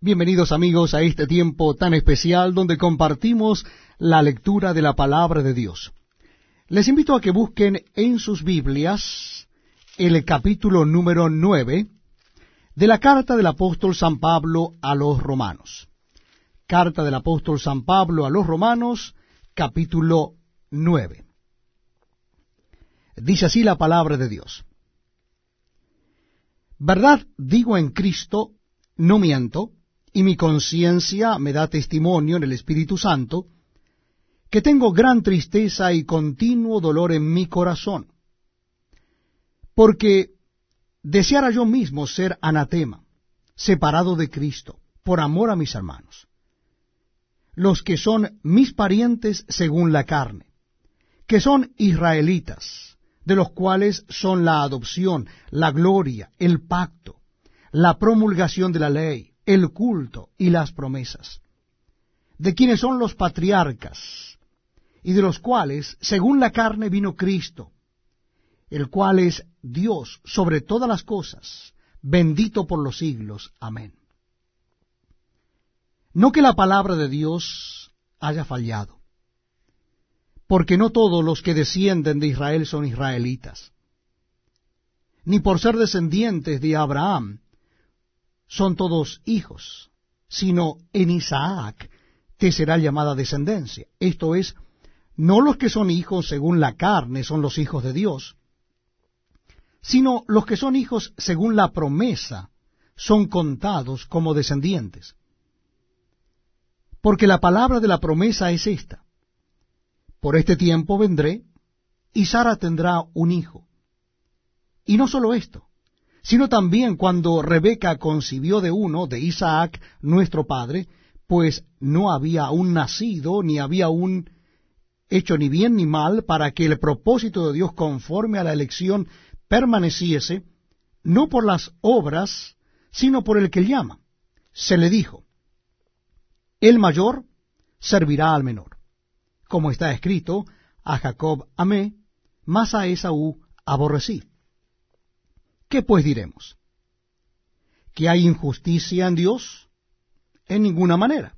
Bienvenidos amigos a este tiempo tan especial donde compartimos la lectura de la palabra de Dios. Les invito a que busquen en sus Biblias el capítulo número nueve de la carta del apóstol San Pablo a los romanos. Carta del apóstol San Pablo a los romanos, capítulo nueve. Dice así la palabra de Dios. Verdad digo en Cristo, no miento, y mi conciencia me da testimonio en el Espíritu Santo, que tengo gran tristeza y continuo dolor en mi corazón, porque deseara yo mismo ser anatema, separado de Cristo, por amor a mis hermanos, los que son mis parientes según la carne, que son israelitas, de los cuales son la adopción, la gloria, el pacto, la promulgación de la ley, el culto y las promesas, de quienes son los patriarcas, y de los cuales, según la carne, vino Cristo, el cual es Dios sobre todas las cosas, bendito por los siglos. Amén. No que la palabra de Dios haya fallado, porque no todos los que descienden de Israel son israelitas, ni por ser descendientes de Abraham son todos hijos, sino en Isaac te será llamada descendencia. Esto es, no los que son hijos según la carne son los hijos de Dios, sino los que son hijos según la promesa son contados como descendientes. Porque la palabra de la promesa es esta. Por este tiempo vendré, y Sara tendrá un hijo. Y no solo esto, sino también cuando Rebeca concibió de uno, de Isaac, nuestro padre, pues no había aún nacido, ni había aún hecho ni bien ni mal, para que el propósito de Dios conforme a la elección permaneciese, no por las obras, sino por el que llama. Se le dijo, el mayor servirá al menor. Como está escrito, a Jacob amé, mas a Esaú aborrecí. ¿Qué pues diremos? ¿Que hay injusticia en Dios? En ninguna manera.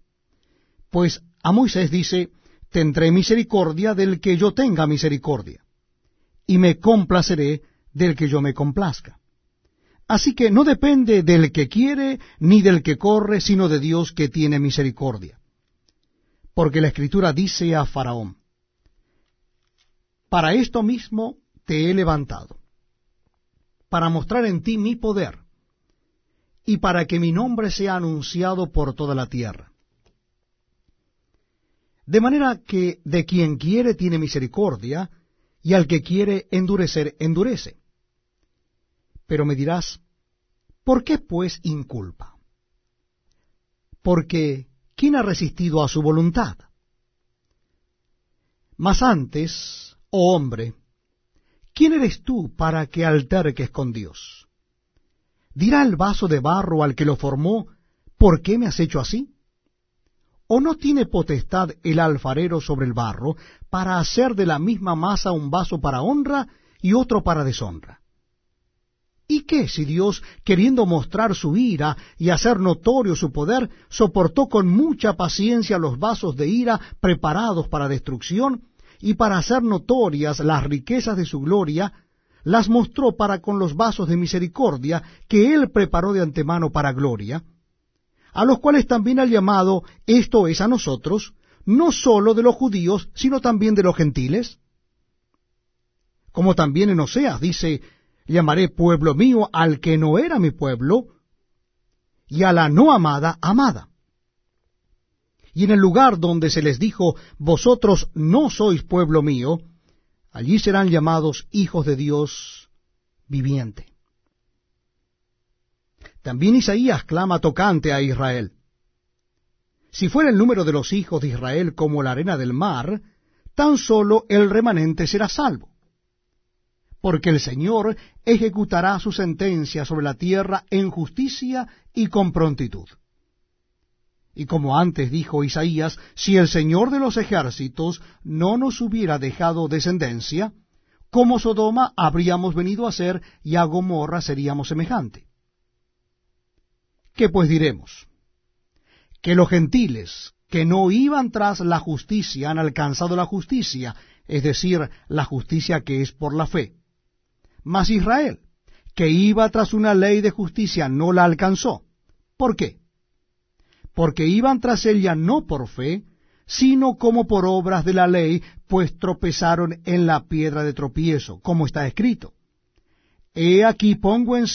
Pues a Moisés dice, tendré misericordia del que yo tenga misericordia, y me complaceré del que yo me complazca. Así que no depende del que quiere ni del que corre, sino de Dios que tiene misericordia. Porque la Escritura dice a Faraón, Para esto mismo te he levantado para mostrar en ti mi poder y para que mi nombre sea anunciado por toda la tierra. De manera que de quien quiere tiene misericordia, y al que quiere endurecer, endurece. Pero me dirás, ¿por qué pues inculpa? Porque, ¿quién ha resistido a su voluntad? Mas antes, oh hombre, ¿quién eres tú para que alterques con Dios? ¿Dirá el vaso de barro al que lo formó, ¿por qué me has hecho así? ¿O no tiene potestad el alfarero sobre el barro para hacer de la misma masa un vaso para honra y otro para deshonra? ¿Y qué si Dios, queriendo mostrar su ira y hacer notorio su poder, soportó con mucha paciencia los vasos de ira preparados para destrucción, y para hacer notorias las riquezas de su gloria, las mostró para con los vasos de misericordia que él preparó de antemano para gloria, a los cuales también ha llamado, esto es a nosotros, no sólo de los judíos, sino también de los gentiles. Como también en Oseas dice, llamaré pueblo mío al que no era mi pueblo, y a la no amada, amada y en el lugar donde se les dijo, vosotros no sois pueblo mío, allí serán llamados hijos de Dios viviente. También Isaías clama tocante a Israel. Si fuera el número de los hijos de Israel como la arena del mar, tan solo el remanente será salvo. Porque el Señor ejecutará su sentencia sobre la tierra en justicia y con prontitud. Y como antes dijo Isaías, si el Señor de los ejércitos no nos hubiera dejado descendencia, como Sodoma habríamos venido a ser y a Gomorra seríamos semejante. ¿Qué pues diremos? que los gentiles que no iban tras la justicia han alcanzado la justicia, es decir, la justicia que es por la fe. Mas Israel, que iba tras una ley de justicia, no la alcanzó. ¿Por qué? Porque iban tras ella no por fe, sino como por obras de la ley, pues tropezaron en la piedra de tropiezo, como está escrito. He aquí pongo en